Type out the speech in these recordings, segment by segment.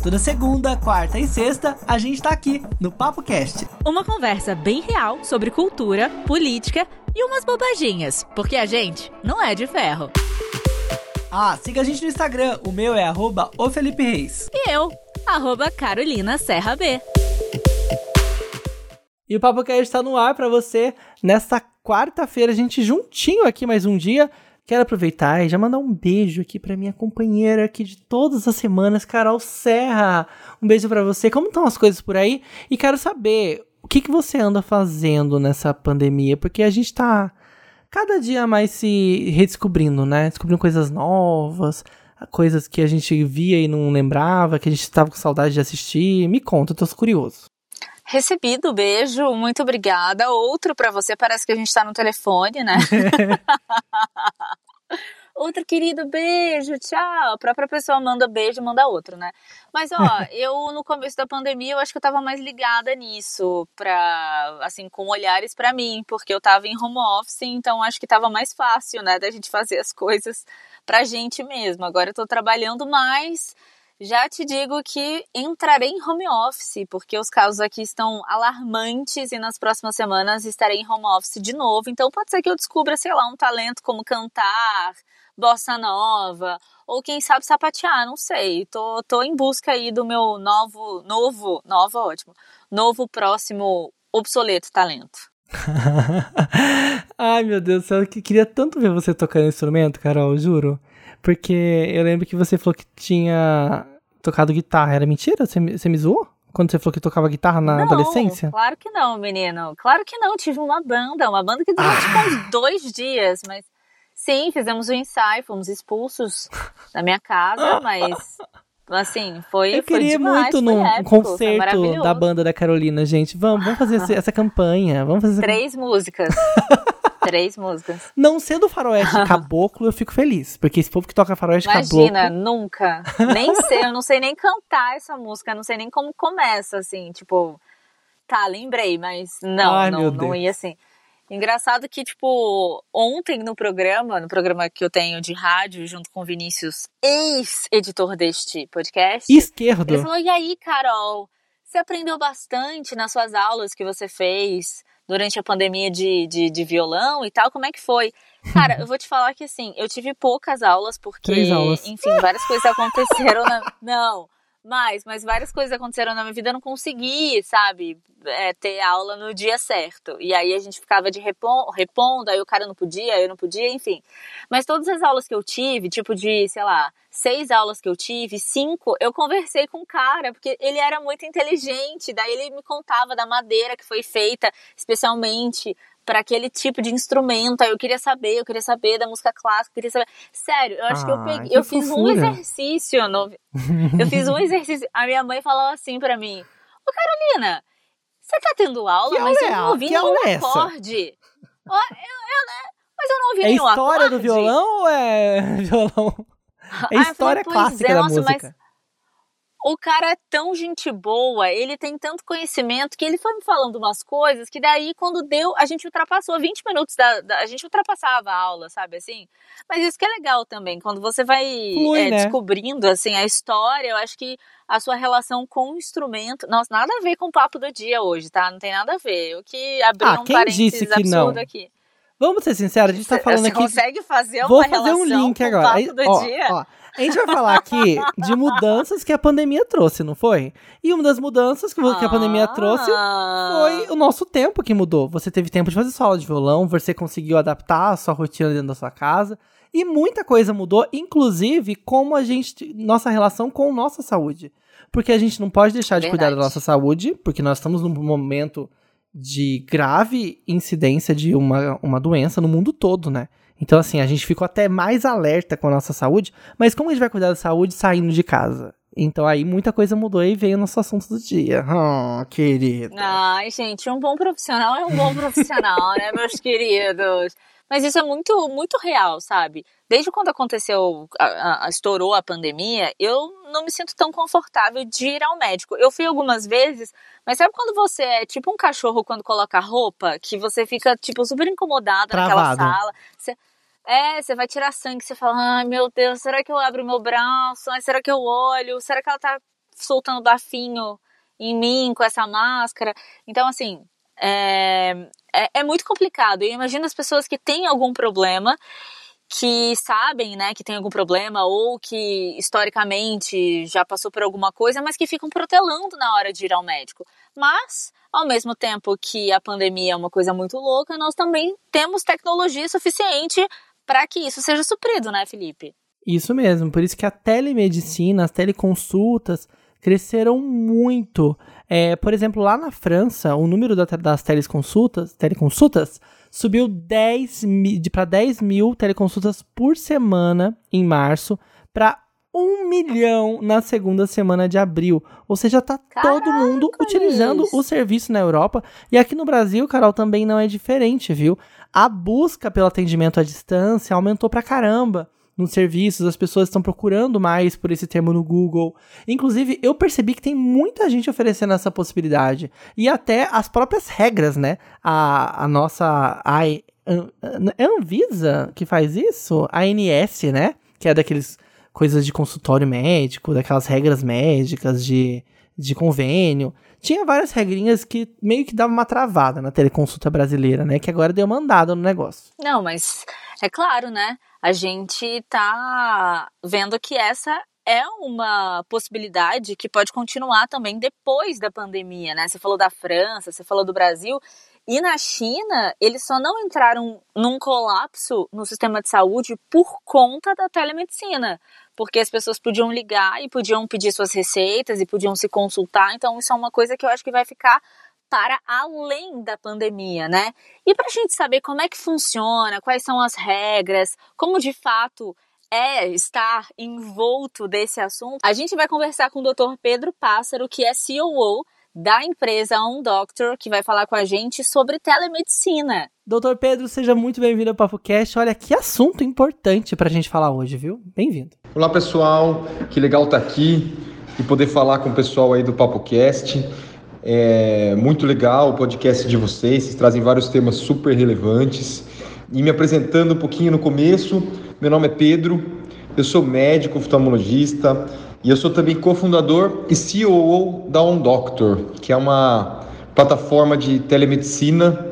Toda segunda, quarta e sexta, a gente tá aqui no Papo Cast. Uma conversa bem real sobre cultura, política e umas bobaginhas, porque a gente não é de ferro. Ah, siga a gente no Instagram, o meu é arroba o Felipe Reis. E eu, arroba Carolina Serra B. E o Papo Cast está no ar para você nesta quarta-feira, a gente juntinho aqui mais um dia. Quero aproveitar e já mandar um beijo aqui para minha companheira aqui de todas as semanas, Carol Serra. Um beijo para você. Como estão as coisas por aí? E quero saber o que, que você anda fazendo nessa pandemia, porque a gente tá cada dia mais se redescobrindo, né? Descobrindo coisas novas, coisas que a gente via e não lembrava, que a gente estava com saudade de assistir. Me conta, eu tô curioso. Recebido, beijo, muito obrigada. Outro para você, parece que a gente tá no telefone, né? outro querido, beijo, tchau. A própria pessoa manda beijo, manda outro, né? Mas, ó, eu no começo da pandemia, eu acho que eu tava mais ligada nisso, pra, assim, com olhares para mim, porque eu tava em home office, então acho que tava mais fácil, né, da gente fazer as coisas pra gente mesmo. Agora eu tô trabalhando mais já te digo que entrarei em home office, porque os casos aqui estão alarmantes e nas próximas semanas estarei em home office de novo. Então pode ser que eu descubra, sei lá, um talento como cantar, bossa nova, ou quem sabe sapatear, não sei. Tô, tô em busca aí do meu novo, novo, novo, ótimo, novo próximo obsoleto talento. Ai, meu Deus do céu, eu queria tanto ver você tocando instrumento, Carol, juro. Porque eu lembro que você falou que tinha tocado guitarra. Era mentira? Você, você me zoou? Quando você falou que tocava guitarra na não, adolescência? Claro que não, menino. Claro que não. Tive uma banda, uma banda que durou ah. tipo uns dois dias, mas sim, fizemos o um ensaio, fomos expulsos da minha casa, mas assim, foi Eu queria foi demais, muito num épico, concerto da banda da Carolina, gente. Vamos, vamos fazer essa campanha. Vamos fazer Três músicas. Três músicas. Não sendo faroeste caboclo, eu fico feliz. Porque esse povo que toca faroeste Imagina, caboclo. Imagina, nunca. Nem sei, eu não sei nem cantar essa música, não sei nem como começa, assim, tipo. Tá, lembrei, mas não, Ai, não, não ia assim. Engraçado que, tipo, ontem no programa, no programa que eu tenho de rádio, junto com o Vinícius, ex-editor deste podcast. Esquerdo. Ele falou: e aí, Carol, você aprendeu bastante nas suas aulas que você fez durante a pandemia de, de, de, violão e tal, como é que foi? Cara, eu vou te falar que assim, eu tive poucas aulas, porque, Três aulas. enfim, várias coisas aconteceram na. Não, mais, mas várias coisas aconteceram na minha vida, eu não consegui, sabe, é, ter aula no dia certo. E aí a gente ficava de repon repondo, aí o cara não podia, eu não podia, enfim. Mas todas as aulas que eu tive, tipo de, sei lá, seis aulas que eu tive, cinco, eu conversei com o cara, porque ele era muito inteligente, daí ele me contava da madeira que foi feita especialmente para aquele tipo de instrumento. Aí eu queria saber, eu queria saber da música clássica, queria saber. Sério, eu acho ah, que eu peguei, que eu fiz um exercício no, eu fiz um exercício. A minha mãe falou assim para mim: "Ô Carolina, você tá tendo aula, que mas eu não ouvi nenhum é acorde". Eu, eu, mas eu não ouvi é nenhum acorde. É história do violão ou é violão? É história falei, clássica é, da nossa, música. Mas o cara é tão gente boa, ele tem tanto conhecimento que ele foi me falando umas coisas que daí quando deu, a gente ultrapassou 20 minutos da, da a gente ultrapassava a aula, sabe assim? Mas isso que é legal também, quando você vai Flui, é, né? descobrindo assim a história, eu acho que a sua relação com o instrumento, nossa, nada a ver com o papo do dia hoje, tá? Não tem nada a ver. Eu que abri ah, um quem disse que não? aqui. Vamos ser sinceros, a gente tá falando você aqui. consegue fazer uma Vou fazer um link com agora. o papo do ó, dia? Ó, a gente vai falar aqui de mudanças que a pandemia trouxe, não foi? E uma das mudanças que, que a pandemia Ah. trouxe foi o nosso tempo que mudou. Você teve tempo de fazer sua aula de violão, você conseguiu adaptar a sua rotina dentro da sua casa. E muita coisa mudou, inclusive como a gente. nossa relação com nossa saúde. Porque a gente não pode deixar de cuidar da Verdade. nossa saúde, porque nós estamos num momento de grave incidência de uma, uma doença no mundo todo, né? Então, assim, a gente ficou até mais alerta com a nossa saúde, mas como a gente vai cuidar da saúde saindo de casa? Então aí muita coisa mudou e veio o nosso assunto do dia. Oh, querido. Ai, gente, um bom profissional é um bom profissional, né, meus queridos? Mas isso é muito, muito real, sabe? Desde quando aconteceu, a, a, estourou a pandemia, eu não me sinto tão confortável de ir ao médico. Eu fui algumas vezes, mas sabe quando você é tipo um cachorro quando coloca roupa, que você fica, tipo, super incomodada Travado. naquela sala? Você, é, você vai tirar sangue, você fala, ai meu Deus, será que eu abro meu braço? Ai, será que eu olho? Será que ela tá soltando bafinho em mim com essa máscara. Então, assim, é, é, é muito complicado. E imagina as pessoas que têm algum problema que sabem, né, que tem algum problema ou que historicamente já passou por alguma coisa, mas que ficam protelando na hora de ir ao médico. Mas, ao mesmo tempo que a pandemia é uma coisa muito louca, nós também temos tecnologia suficiente para que isso seja suprido, né, Felipe? Isso mesmo, por isso que a telemedicina, as teleconsultas cresceram muito. É, por exemplo, lá na França, o número das teleconsultas, teleconsultas subiu 10 para 10 mil teleconsultas por semana em março para 1 milhão na segunda semana de abril. Ou seja, tá todo mundo utilizando o serviço na Europa. E aqui no Brasil, Carol, também não é diferente, viu? A busca pelo atendimento à distância aumentou pra caramba nos serviços, as pessoas estão procurando mais por esse termo no Google. Inclusive, eu percebi que tem muita gente oferecendo essa possibilidade. E até as próprias regras, né? A, a nossa. A, é a Anvisa que faz isso? A ANS, né? Que é daqueles coisas de consultório médico, daquelas regras médicas de, de convênio. Tinha várias regrinhas que meio que davam uma travada na teleconsulta brasileira, né? Que agora deu uma andada no negócio. Não, mas é claro, né? A gente tá vendo que essa é uma possibilidade que pode continuar também depois da pandemia, né? Você falou da França, você falou do Brasil. E na China, eles só não entraram num colapso no sistema de saúde por conta da telemedicina porque as pessoas podiam ligar e podiam pedir suas receitas e podiam se consultar. Então, isso é uma coisa que eu acho que vai ficar para além da pandemia, né? E para a gente saber como é que funciona, quais são as regras, como de fato é estar envolto desse assunto, a gente vai conversar com o Dr. Pedro Pássaro, que é COO da empresa On Doctor, que vai falar com a gente sobre telemedicina. Doutor Pedro, seja muito bem-vindo ao PapoCast. Olha, que assunto importante para a gente falar hoje, viu? Bem-vindo. Olá, pessoal. Que legal estar tá aqui e poder falar com o pessoal aí do PapoCast. É muito legal o podcast de vocês, vocês trazem vários temas super relevantes. E me apresentando um pouquinho no começo, meu nome é Pedro, eu sou médico oftalmologista, e eu sou também cofundador e CEO da On Doctor, que é uma plataforma de telemedicina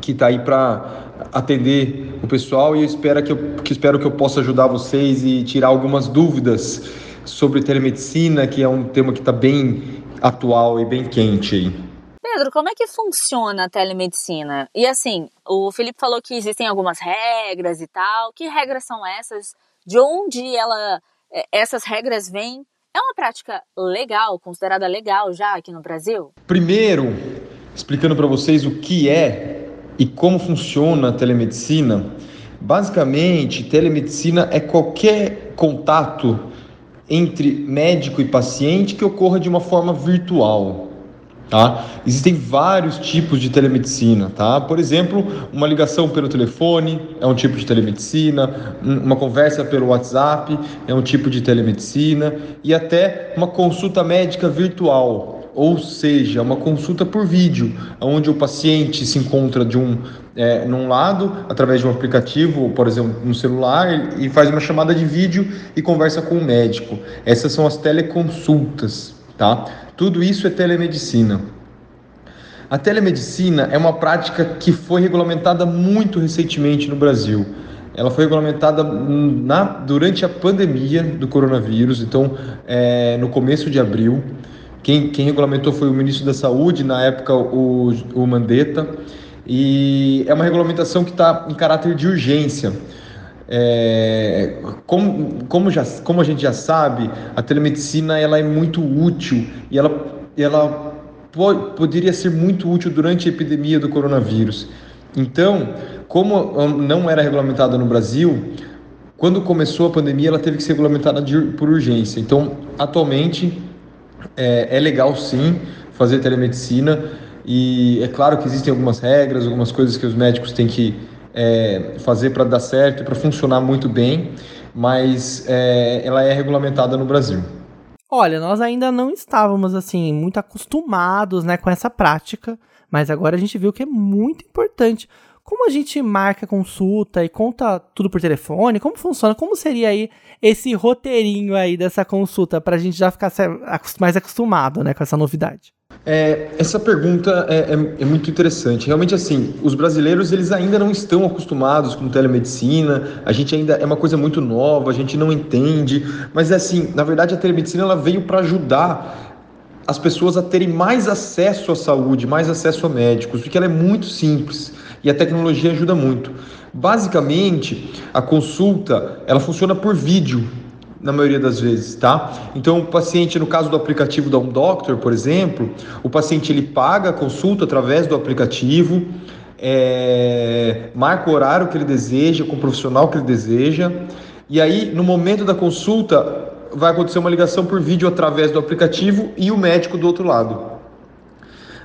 que está aí para atender o pessoal e eu espero que, eu, que espero que eu possa ajudar vocês e tirar algumas dúvidas sobre telemedicina, que é um tema que está bem atual e bem quente aí. Pedro, como é que funciona a telemedicina? E assim, o Felipe falou que existem algumas regras e tal. Que regras são essas? De onde ela é, essas regras vêm. É uma prática legal, considerada legal já aqui no Brasil? Primeiro, explicando para vocês o que é e como funciona a telemedicina. Basicamente, telemedicina é qualquer contato entre médico e paciente que ocorra de uma forma virtual. Tá? Existem vários tipos de telemedicina, tá? Por exemplo, uma ligação pelo telefone é um tipo de telemedicina, uma conversa pelo WhatsApp é um tipo de telemedicina e até uma consulta médica virtual, ou seja, uma consulta por vídeo, onde o paciente se encontra de um é, num lado através de um aplicativo, por exemplo, no celular e faz uma chamada de vídeo e conversa com o médico. Essas são as teleconsultas, tá? Tudo isso é telemedicina. A telemedicina é uma prática que foi regulamentada muito recentemente no Brasil. Ela foi regulamentada na, durante a pandemia do coronavírus, então é, no começo de abril. Quem, quem, regulamentou foi o ministro da Saúde, na época o, o Mandetta, e é uma regulamentação que está em caráter de urgência. É, como, como, já, como a gente já sabe, a telemedicina ela é muito útil e ela, ela po poderia ser muito útil durante a epidemia do coronavírus. Então, como não era regulamentada no Brasil, quando começou a pandemia, ela teve que ser regulamentada de, por urgência. Então, atualmente, é, é legal sim fazer telemedicina e é claro que existem algumas regras, algumas coisas que os médicos têm que é, fazer para dar certo, para funcionar muito bem, mas é, ela é regulamentada no Brasil. Olha, nós ainda não estávamos assim muito acostumados, né, com essa prática, mas agora a gente viu que é muito importante. como a gente marca consulta e conta tudo por telefone? Como funciona? Como seria aí esse roteirinho aí dessa consulta para a gente já ficar mais acostumado, né, com essa novidade? É, essa pergunta é, é, é, muito interessante. Realmente, assim, os brasileiros eles ainda não estão acostumados com telemedicina. A gente ainda é uma coisa muito nova, a gente não entende. Mas, assim, na verdade, a telemedicina ela veio para ajudar as pessoas a terem mais acesso à saúde, mais acesso a médicos, porque ela é muito simples e a tecnologia ajuda muito. Basicamente, a consulta ela funciona por vídeo na maioria das vezes, tá? Então, o paciente, no caso do aplicativo da Doctor, por exemplo, o paciente ele paga a consulta através do aplicativo, é, marca o horário que ele deseja, com o profissional que ele deseja, e aí, no momento da consulta, vai acontecer uma ligação por vídeo através do aplicativo e o médico do outro lado.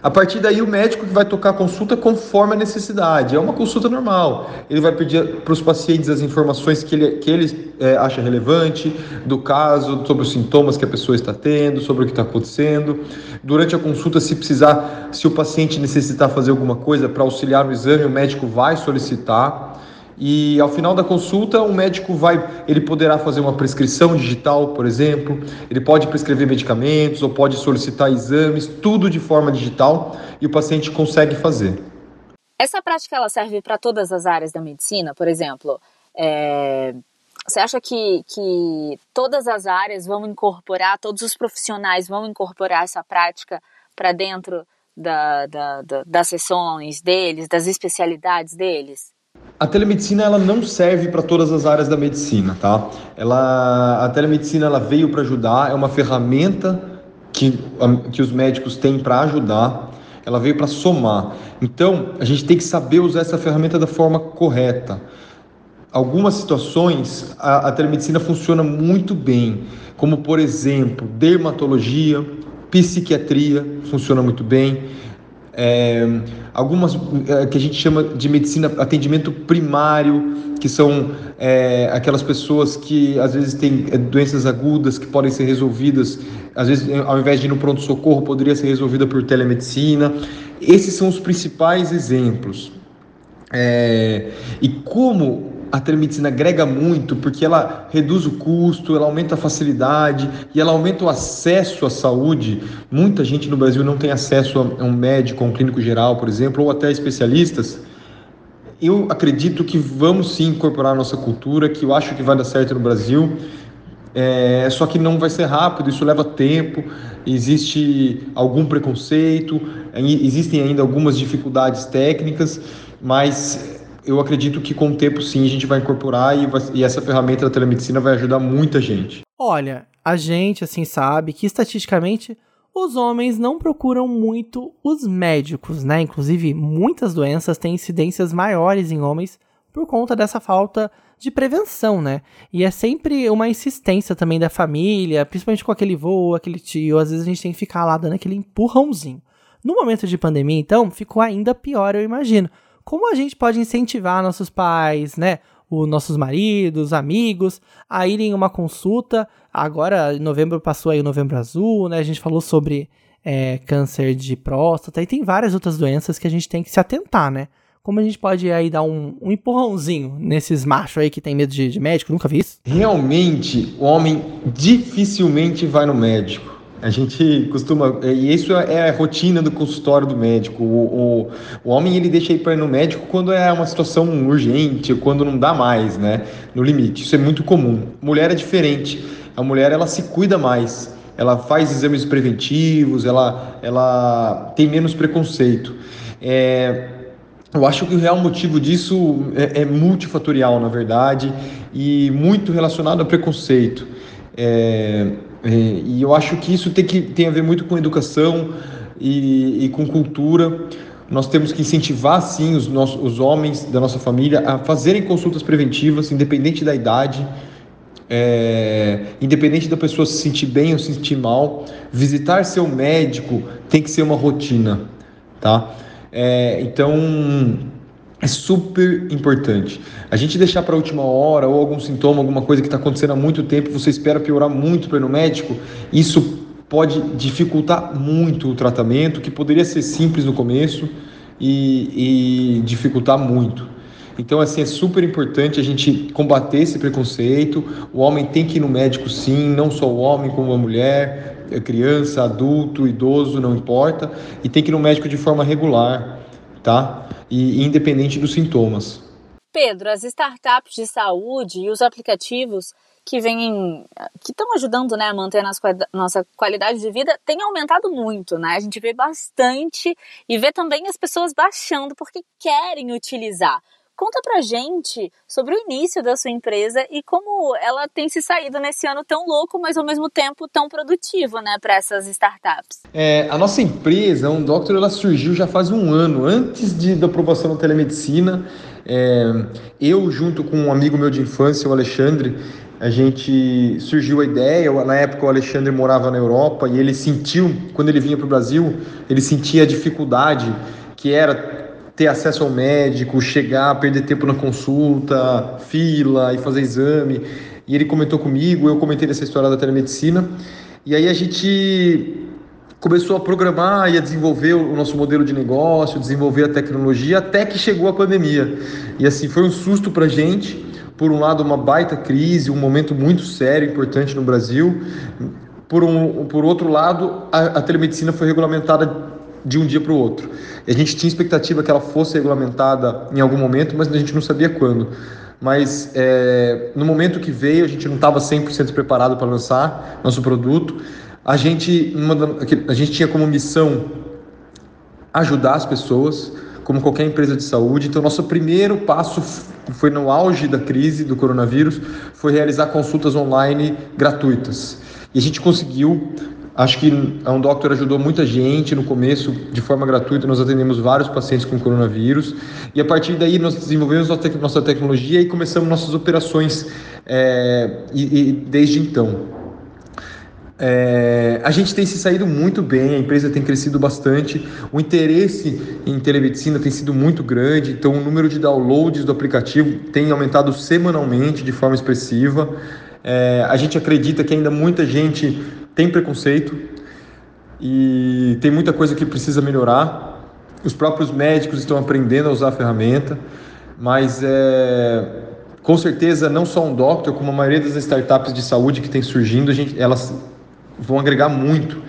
A partir daí, o médico que vai tocar a consulta conforme a necessidade. É uma consulta normal. Ele vai pedir para os pacientes as informações que ele, que ele é, acha relevante do caso, sobre os sintomas que a pessoa está tendo, sobre o que está acontecendo. Durante a consulta, se precisar, se o paciente necessitar fazer alguma coisa para auxiliar no exame, o médico vai solicitar. E ao final da consulta, o médico vai, ele poderá fazer uma prescrição digital, por exemplo, ele pode prescrever medicamentos ou pode solicitar exames, tudo de forma digital e o paciente consegue fazer. Essa prática ela serve para todas as áreas da medicina, por exemplo. É... Você acha que, que todas as áreas vão incorporar, todos os profissionais vão incorporar essa prática para dentro da, da, da, das sessões deles, das especialidades deles? A telemedicina ela não serve para todas as áreas da medicina, tá? Ela, a telemedicina ela veio para ajudar, é uma ferramenta que, que os médicos têm para ajudar, ela veio para somar. Então, a gente tem que saber usar essa ferramenta da forma correta. Algumas situações a, a telemedicina funciona muito bem, como por exemplo, dermatologia, psiquiatria funciona muito bem é, algumas é, que a gente chama de medicina atendimento primário, que são é, aquelas pessoas que às vezes têm é, doenças agudas que podem ser resolvidas, às vezes ao invés de ir no pronto-socorro, poderia ser resolvida por telemedicina. Esses são os principais exemplos. É, e como a telemedicina agrega muito porque ela reduz o custo, ela aumenta a facilidade e ela aumenta o acesso à saúde. Muita gente no Brasil não tem acesso a um médico, a um clínico geral, por exemplo, ou até especialistas. Eu acredito que vamos sim incorporar a nossa cultura, que eu acho que vai dar certo no Brasil. É, só que não vai ser rápido, isso leva tempo, existe algum preconceito, existem ainda algumas dificuldades técnicas, mas eu acredito que com o tempo sim a gente vai incorporar e, vai, e, essa ferramenta da telemedicina vai ajudar muita gente. Olha, a gente assim sabe que estatisticamente os homens não procuram muito os médicos, né? Inclusive, muitas doenças têm incidências maiores em homens por conta dessa falta de prevenção, né? E é sempre uma insistência também da família, principalmente com aquele vô, aquele tio, às vezes a gente tem que ficar lá dando aquele empurrãozinho. No momento de pandemia, então, ficou ainda pior, eu imagino como a gente pode incentivar nossos pais, né? Os nossos maridos, amigos, a irem em uma consulta. Agora, em novembro passou aí o novembro azul, né? A gente falou sobre é, câncer de próstata e tem várias outras doenças que a gente tem que se atentar, né? Como a gente pode aí dar um, um empurrãozinho nesses machos aí que tem medo de, de médico? Nunca vi isso. Realmente, o homem dificilmente vai no médico. A gente costuma. E isso é a rotina do consultório do médico. O, o, o homem ele deixa ir para ir no médico quando é uma situação urgente, quando não dá mais, né? No limite. Isso é muito comum. Mulher é diferente. A mulher ela se cuida mais. Ela faz exames preventivos, ela, ela tem menos preconceito. É, eu acho que o real motivo disso é, é multifatorial, na verdade, e muito relacionado a preconceito. É, é, e eu acho que isso tem, que, tem a ver muito com educação e, e com cultura. Nós temos que incentivar, sim, os, nossos, os homens da nossa família a fazerem consultas preventivas, independente da idade, é, independente da pessoa se sentir bem ou se sentir mal. Visitar seu médico tem que ser uma rotina, tá? É, então, é super importante. A gente deixar para a última hora ou algum sintoma, alguma coisa que está acontecendo há muito tempo, você espera piorar muito para ir no médico, isso pode dificultar muito o tratamento, que poderia ser simples no começo, e, e dificultar muito. Então, assim, é super importante a gente combater esse preconceito. O homem tem que ir no médico, sim, não só o homem, como a mulher, a criança, adulto, idoso, não importa. E tem que ir no médico de forma regular, tá? E independente dos sintomas. Pedro, as startups de saúde e os aplicativos que vêm, que estão ajudando né, a manter a nossa, qualidade de vida, tem aumentado muito, né? A gente vê bastante e vê também as pessoas baixando porque querem utilizar. Conta pra gente sobre o início da sua empresa e como ela tem se saído nesse ano tão louco, mas ao mesmo tempo tão produtivo, né, para essas startups. É, a nossa empresa, um Doctor, ela surgiu já faz um ano, antes de, da aprovação da telemedicina. É, eu, junto com um amigo meu de infância, o Alexandre, a gente surgiu a ideia. Na época, o Alexandre morava na Europa e ele sentiu, quando ele vinha para o Brasil, ele sentia a dificuldade que era ter acesso ao médico, chegar, perder tempo na consulta, fila e fazer exame. E ele comentou comigo, eu comentei dessa história da telemedicina. E aí a gente começou a programar e a desenvolver o nosso modelo de negócio, desenvolver a tecnologia, até que chegou a pandemia. E assim, foi um susto para a gente. Por um lado, uma baita crise, um momento muito sério, importante no Brasil. Por, um, por outro lado, a, a telemedicina foi regulamentada de um dia para o outro. E a gente tinha expectativa que ela fosse regulamentada em algum momento, mas a gente não sabia quando. Mas é, no momento que veio, a gente não estava 100% preparado para lançar nosso produto. A gente, a gente tinha como missão ajudar as pessoas, como qualquer empresa de saúde. Então, nosso primeiro passo foi no auge da crise do coronavírus, foi realizar consultas online gratuitas. E a gente conseguiu Acho que a Um Doctor ajudou muita gente no começo, de forma gratuita, nós atendemos vários pacientes com coronavírus e a partir daí nós desenvolvemos nossa tecnologia e começamos nossas operações é, e, e, desde então. É, a gente tem se saído muito bem, a empresa tem crescido bastante, o interesse em telemedicina tem sido muito grande, então o número de downloads do aplicativo tem aumentado semanalmente de forma expressiva. É, a gente acredita que ainda muita gente tem preconceito e tem muita coisa que precisa melhorar. Os próprios médicos estão aprendendo a usar a ferramenta, mas é, com certeza não só um doctor, como a maioria das startups de saúde que tem surgindo, a gente, elas vão agregar muito.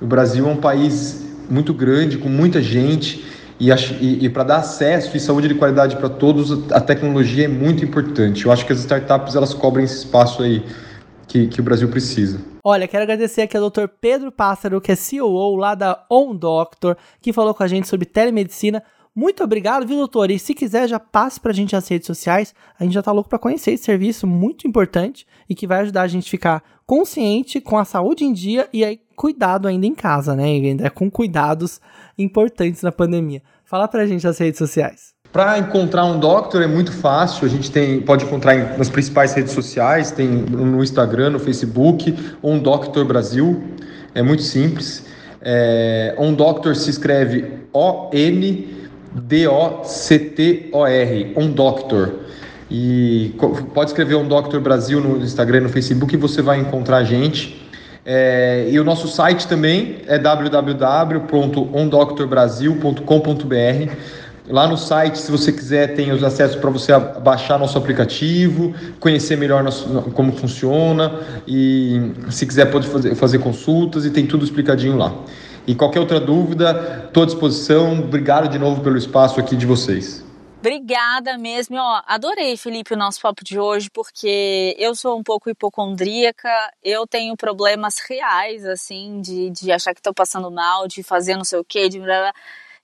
O Brasil é um país muito grande, com muita gente, e, e, e para dar acesso e saúde de qualidade para todos, a tecnologia é muito importante. Eu acho que as startups elas cobrem esse espaço aí que, que o Brasil precisa. Olha, quero agradecer aqui ao Dr. Pedro Pássaro, que é CEO lá da On Doctor, que falou com a gente sobre telemedicina. Muito obrigado, viu, doutor? E se quiser, já passe pra gente as redes sociais. A gente já tá louco para conhecer esse serviço muito importante e que vai ajudar a gente a ficar consciente com a saúde em dia e aí cuidado ainda em casa, né? E ainda com cuidados importantes na pandemia. Fala pra gente as redes sociais. Para encontrar um doctor é muito fácil, a gente tem, pode encontrar nas principais redes sociais, tem no Instagram, no Facebook, um Doctor Brasil, é muito simples. É, Doctor se escreve O-N-D-O-C-T-O-R, um Doctor. E pode escrever um Doctor Brasil no Instagram, no Facebook e você vai encontrar a gente. É, e o nosso site também é www.ondoctorbrasil.com.br. Lá no site, se você quiser, tem os acessos para você baixar nosso aplicativo, conhecer melhor nosso, como funciona e se quiser pode fazer, fazer consultas e tem tudo explicadinho lá. E qualquer outra dúvida, estou à disposição. Obrigado de novo pelo espaço aqui de vocês. Obrigada mesmo. Ó, adorei, Felipe, o nosso papo de hoje, porque eu sou um pouco hipocondríaca, eu tenho problemas reais, assim, de, de achar que estou passando mal, de fazer não sei o quê, de blá, blá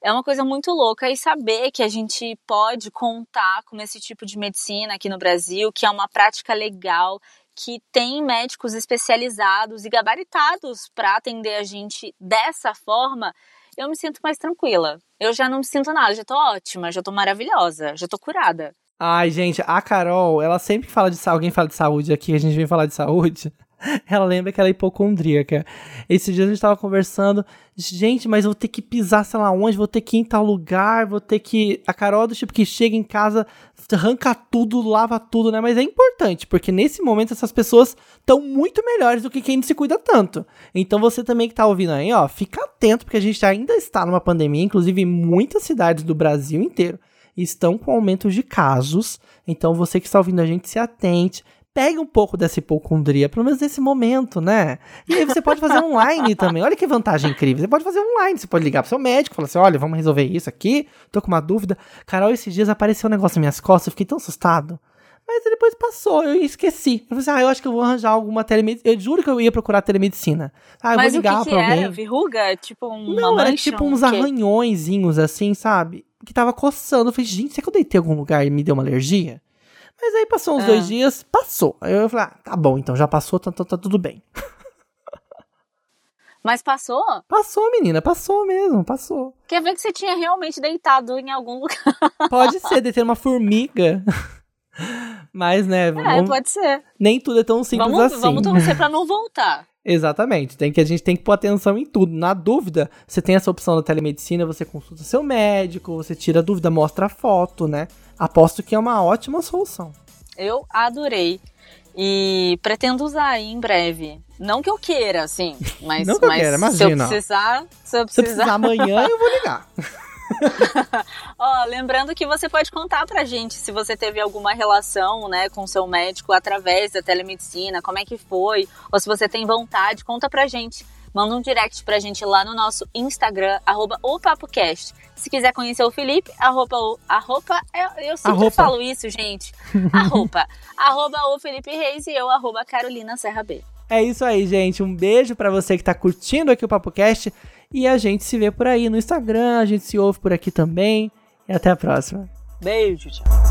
é uma coisa muito louca e saber que a gente pode contar com esse tipo de medicina aqui no Brasil, que é uma prática legal, que tem médicos especializados e gabaritados para atender a gente dessa forma, eu me sinto mais tranquila. Eu já não me sinto nada, já tô ótima, já tô maravilhosa, já tô curada. Ai, gente, a Carol, ela sempre fala de saúde, alguém fala de saúde aqui, a gente vem falar de saúde. ela lembra que ela é hipocondríaca. Esse dia a gente tava conversando, gente, mas eu vou ter que pisar sei lá onde, vou ter que ir em tal lugar, vou ter que... A Carol é do tipo que chega em casa, arranca tudo, lava tudo, né? Mas é importante, porque nesse momento essas pessoas estão muito melhores do que quem não se cuida tanto. Então você também que tá ouvindo aí, ó, fica atento, porque a gente ainda está numa pandemia, inclusive muitas cidades do Brasil inteiro estão com aumento de casos. Então você que está ouvindo a gente, se atente, pegue um pouco dessa hipocondria, pelo menos nesse momento, né? E aí você pode fazer online também. Olha que vantagem incrível. Você pode fazer online, você pode ligar pro seu médico, falar assim: olha, vamos resolver isso aqui, tô com uma dúvida. Carol, esses dias apareceu um negócio nas minhas costas, eu fiquei tão assustado. Mas depois passou, eu esqueci. Eu falei assim, ah, eu acho que eu vou arranjar alguma telemedicina. Eu juro que eu ia procurar telemedicina. Ah, eu Mas vou ligar o que, que pra alguém. era? Verruga? Tipo uma Não, era tipo uns um arranhõezinhos assim, sabe? Que tava coçando. Eu falei, gente, será que eu deitei em algum lugar e me deu uma alergia? Mas aí passou uns Ah. dois dias, passou. Aí eu falei, ah, tá bom, então já passou, tá, tá, tá tudo bem. Mas passou? Passou, menina, passou mesmo, passou. Quer ver que você tinha realmente deitado em algum lugar. Pode ser, deitei uma formiga. Mas, né, É, vamos- pode ser. nem tudo é tão simples Vamos, assim. vamos torcer pra não voltar. Exatamente. Tem que a gente tem que pôr atenção em tudo. Na dúvida, você tem essa opção da telemedicina, você consulta seu médico, você tira a dúvida, mostra a foto, né? Aposto que é uma ótima solução. Eu adorei. E pretendo usar aí em breve. Não que eu queira, assim, mas, Não que eu mas queira, se eu imagina. precisar, se eu Se eu precisar. precisar amanhã, eu vou ligar. Ó, lembrando que você pode contar pra gente se você teve alguma relação, né, com seu médico através da telemedicina, como é que foi, ou se você tem vontade, conta pra gente. Manda um direct pra gente lá no nosso Instagram, arroba o PapoCast. Se quiser conhecer o Felipe, arroba o... Arroba, eu, eu sempre Arroba. falo isso, gente. Arroba. arroba o Felipe Reis e eu, arroba Carolina Serra B. É isso aí, gente. Um beijo pra você que tá curtindo aqui o PapoCast. E a gente se vê por aí no Instagram, a gente se ouve por aqui também. E até a próxima. Beijo, tchau.